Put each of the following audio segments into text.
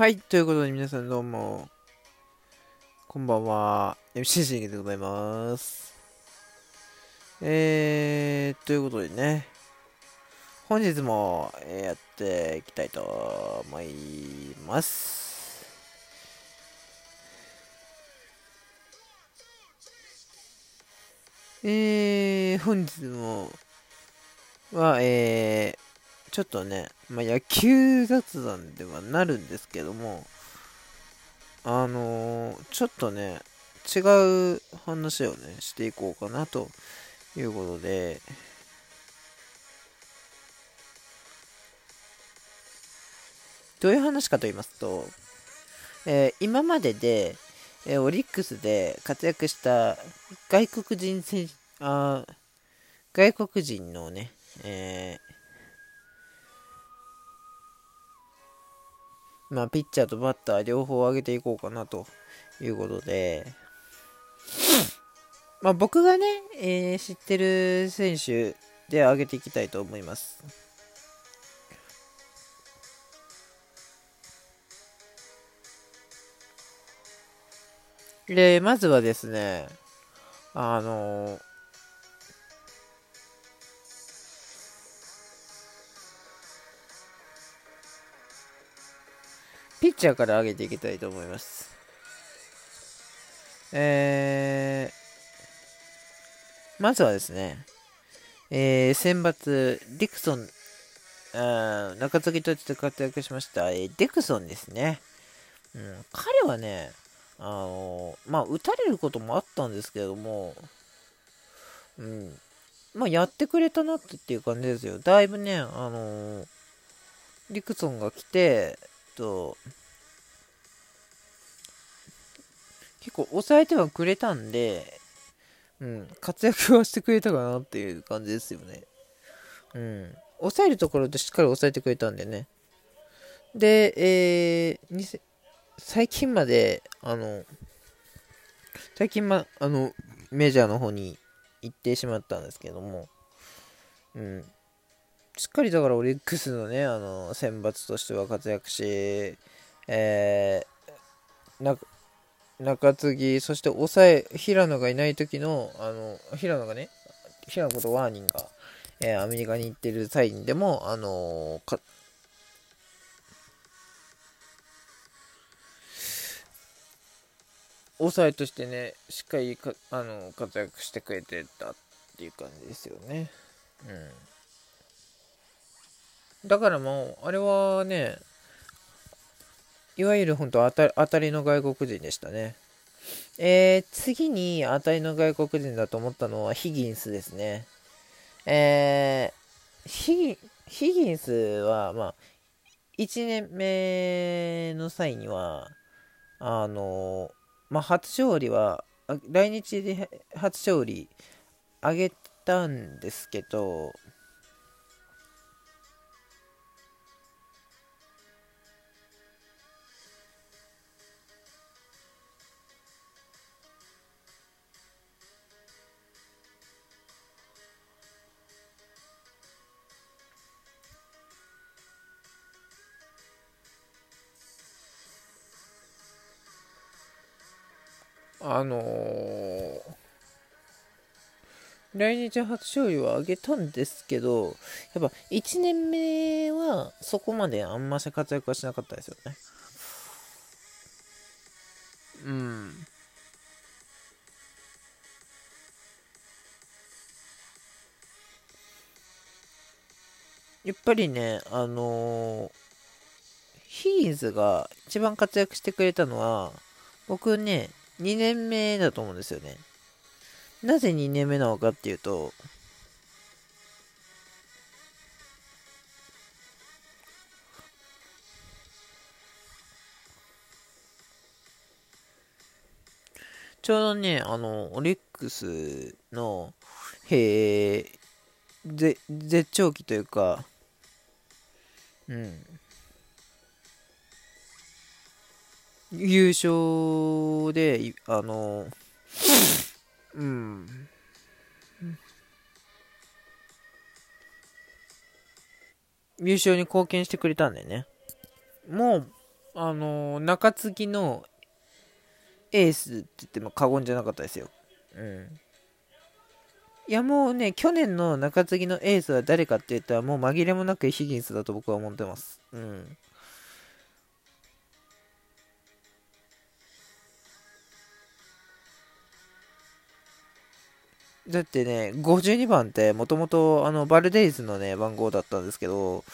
はい、ということで皆さんどうも、こんばんは、MC シングでございます。えー、ということでね、本日もやっていきたいと思います。えー、本日もは、えー、ちょっとね、まあ、野球雑談ではなるんですけども、あのー、ちょっとね、違う話をね、していこうかなということで、どういう話かと言いますと、えー、今までで、えー、オリックスで活躍した外国人選手あ外国人のね、えー、まあ、ピッチャーとバッター両方上げていこうかなということで、まあ、僕がね、えー、知ってる選手で上げていきたいと思います。で、まずはですね、あのーッチャーから上げていきたいと思います。えー、まずはですね、えー、選抜、ディクソン、あ中継ぎとして活躍しました、えー、デクソンですね。うん、彼はね、あのー、まあ、打たれることもあったんですけれども、うん、まあ、やってくれたなっていう感じですよ。だいぶね、あのー、ディクソンが来て、と、結構抑えてはくれたんで、うん、活躍はしてくれたかなっていう感じですよね。うん。抑えるところでしっかり抑えてくれたんでね。で、えー、最近まで、あの、最近ま、あの、メジャーの方に行ってしまったんですけども、うん。しっかりだからオリックスのね、あの、選抜としては活躍し、えー、な中継ぎ、そして抑え、平野がいない時の、あの、平野がね、平野ことワーニンが、えー、アメリカに行ってる際にでも、あのー、抑えとしてね、しっかりかあの活躍してくれてたっていう感じですよね。うん。だからもう、あれはね、いわゆる本当当た当たりの外国人でしたね。えー、次に当たりの外国人だと思ったのはヒギンスですね。えー、ヒヒギンスは、まあ、1年目の際には、あの、まあ、初勝利は、来日で初勝利あげたんですけど、あのー、来日初勝利を挙げたんですけど、やっぱ1年目はそこまであんまし活躍はしなかったですよね。うん。やっぱりね、あのー、ヒーズが一番活躍してくれたのは、僕ね、2年目だと思うんですよね。なぜ2年目なのかっていうと、ちょうどね、あの、オリックスの、へえ、絶頂期というか、うん、優勝で、あの、うん。優勝に貢献してくれたんでね。もう、あの中継ぎのエースって言っても過言じゃなかったですよ。うん。いやもうね、去年の中継ぎのエースは誰かって言ったらもう紛れもなくヒギンスだと僕は思ってます。うん。だってね、52番ってもともとあのバルデイズのね、番号だったんですけど、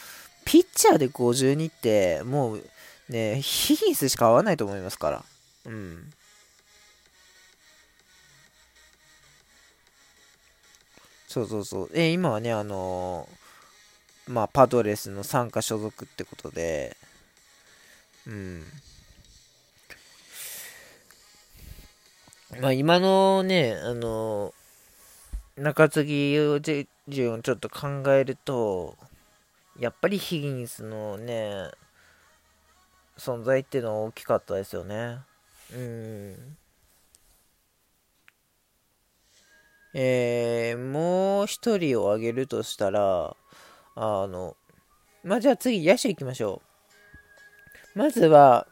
ピッチャーで52ってもうね、ヒギンスしか合わないと思いますから。うん。そうそうそう。え、今はね、あのー、まあ、パドレスの参加所属ってことで、うん。まあ、今のね、あのー、中継ぎ順をちょっと考えると、やっぱりヒギンスのね、存在っていうのは大きかったですよね。うん。えー、もう一人を挙げるとしたら、あの、まあ、じゃあ次、野手行きましょう。まずは、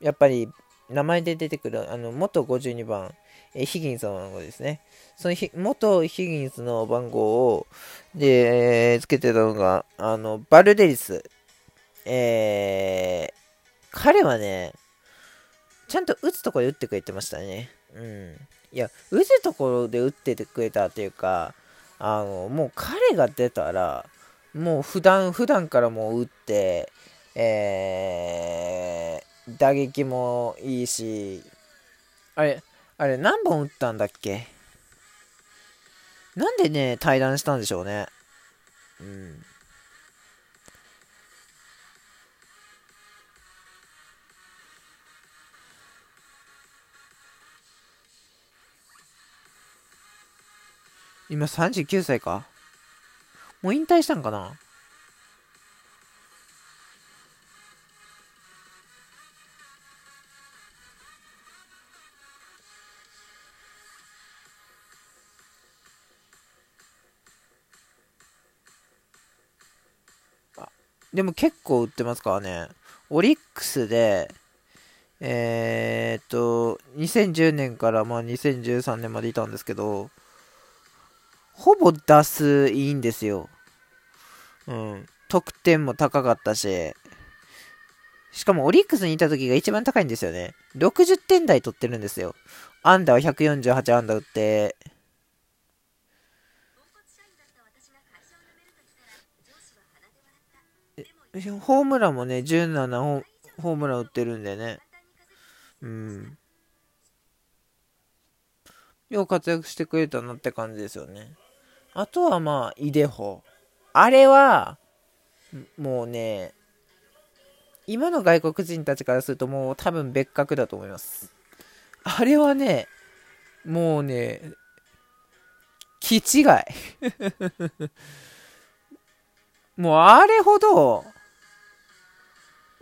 やっぱり、名前で出てくる、あの、元52番、ヒギンスの番号ですね。その元ヒギンスの番号を、で、えー、つけてたのが、あの、バルデリス。えー、彼はね、ちゃんと打つところで打ってくれてましたね。うん。いや、打つところで打っててくれたっていうか、あの、もう彼が出たら、もう普段、普段からもう打って、えー、打撃もいいし、あれ、あれ何本打ったんだっけ？なんでね、対談したんでしょうね。うん。今39歳か？もう引退したんかな？でも結構売ってますからね。オリックスで、えー、っと、2010年からまあ2013年までいたんですけど、ほぼ出すいいんですよ。うん。得点も高かったし、しかもオリックスにいた時が一番高いんですよね。60点台取ってるんですよ。アンダーは148アンダー打って、ホームランもね、17ホームラン打ってるんでね。うん。よう活躍してくれたなって感じですよね。あとはまあ、イデホ。あれは、もうね、今の外国人たちからするともう多分別格だと思います。あれはね、もうね、気違い。もうあれほど、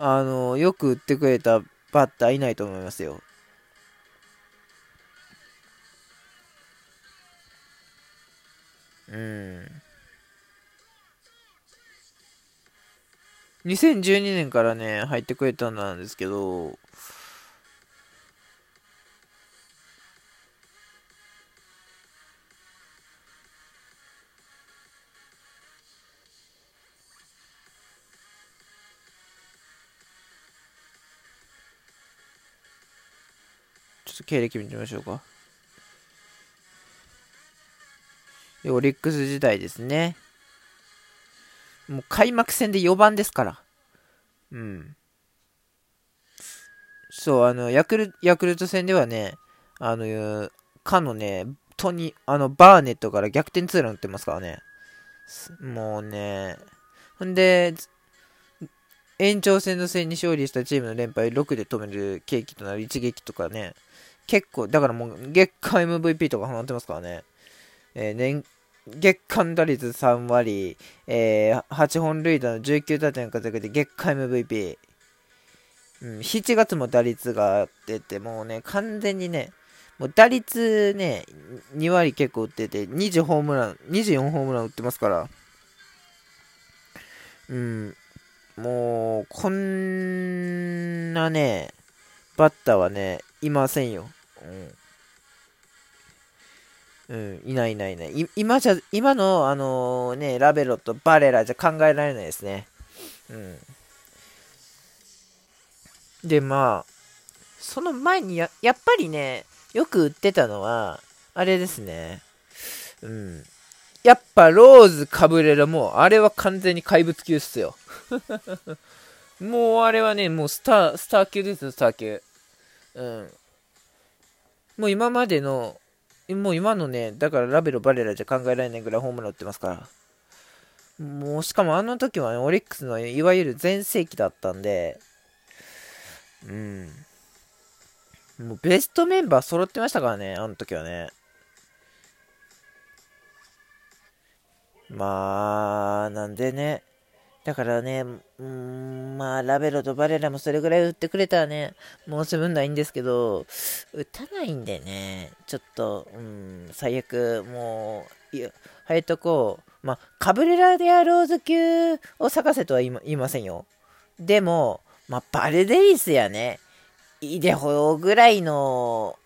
あの、よく打ってくれたバッターいないと思いますよ。うん。2012年からね、入ってくれたんですけど、ょ経歴見てみましょうか。オリックス時代ですね。もう開幕戦で4番ですから。うん。そう、あの、ヤクルヤクルト戦ではね、あの、かのね、トニ、あの、バーネットから逆転ツーラン打ってますからね。もうね、ほんで、延長戦の戦に勝利したチームの連敗6で止める契機となる一撃とかね、結構、だからもう月間 MVP とか放ってますからね。えー、年、月間打率3割、えー、8本塁打の19打点活躍で月間 MVP。うん、7月も打率が出て、もうね、完全にね、もう打率ね、2割結構打ってて、20ホームラン、24ホームラン打ってますから、うん、もう、こんなね、バッターはね、いませんよ。うん。いないいないいない。今じゃ、今の、あのー、ね、ラベロとバレラじゃ考えられないですね。うん。で、まあ、その前にや、やっぱりね、よく売ってたのは、あれですね。うん。やっぱローズカブレラも、あれは完全に怪物級っすよ。もうあれはね、もうスター、スター級ですよ、スター級。うん。もう今までの、もう今のね、だからラベロ、バレラじゃ考えられないぐらいホームラン打ってますから。もうしかもあの時はね、オリックスのいわゆる全盛期だったんで、うん。もうベストメンバー揃ってましたからね、あの時はね。まあ、なんでね。だからね、うん、まあ、ラベロとバレラもそれぐらい打ってくれたらね、もう十分ないんですけど、打たないんでね、ちょっと、うん、最悪、もう、いや、早いとこ、まあ、カブレラでアローズ級を探せとは言いませんよ。でも、まあ、バルデリスやね、イデホぐらいの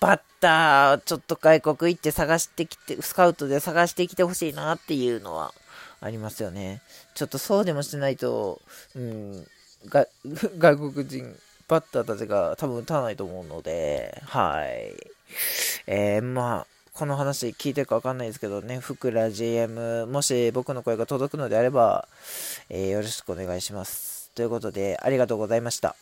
バッター、ちょっと外国行って探してきて、スカウトで探してきてほしいなっていうのは。ありますよね。ちょっとそうでもしないと、うん、外国人バッターたちが多分打たないと思うので、はい。えー、まあ、この話聞いてるかわかんないですけどね、ふくら GM、もし僕の声が届くのであれば、えー、よろしくお願いします。ということで、ありがとうございました。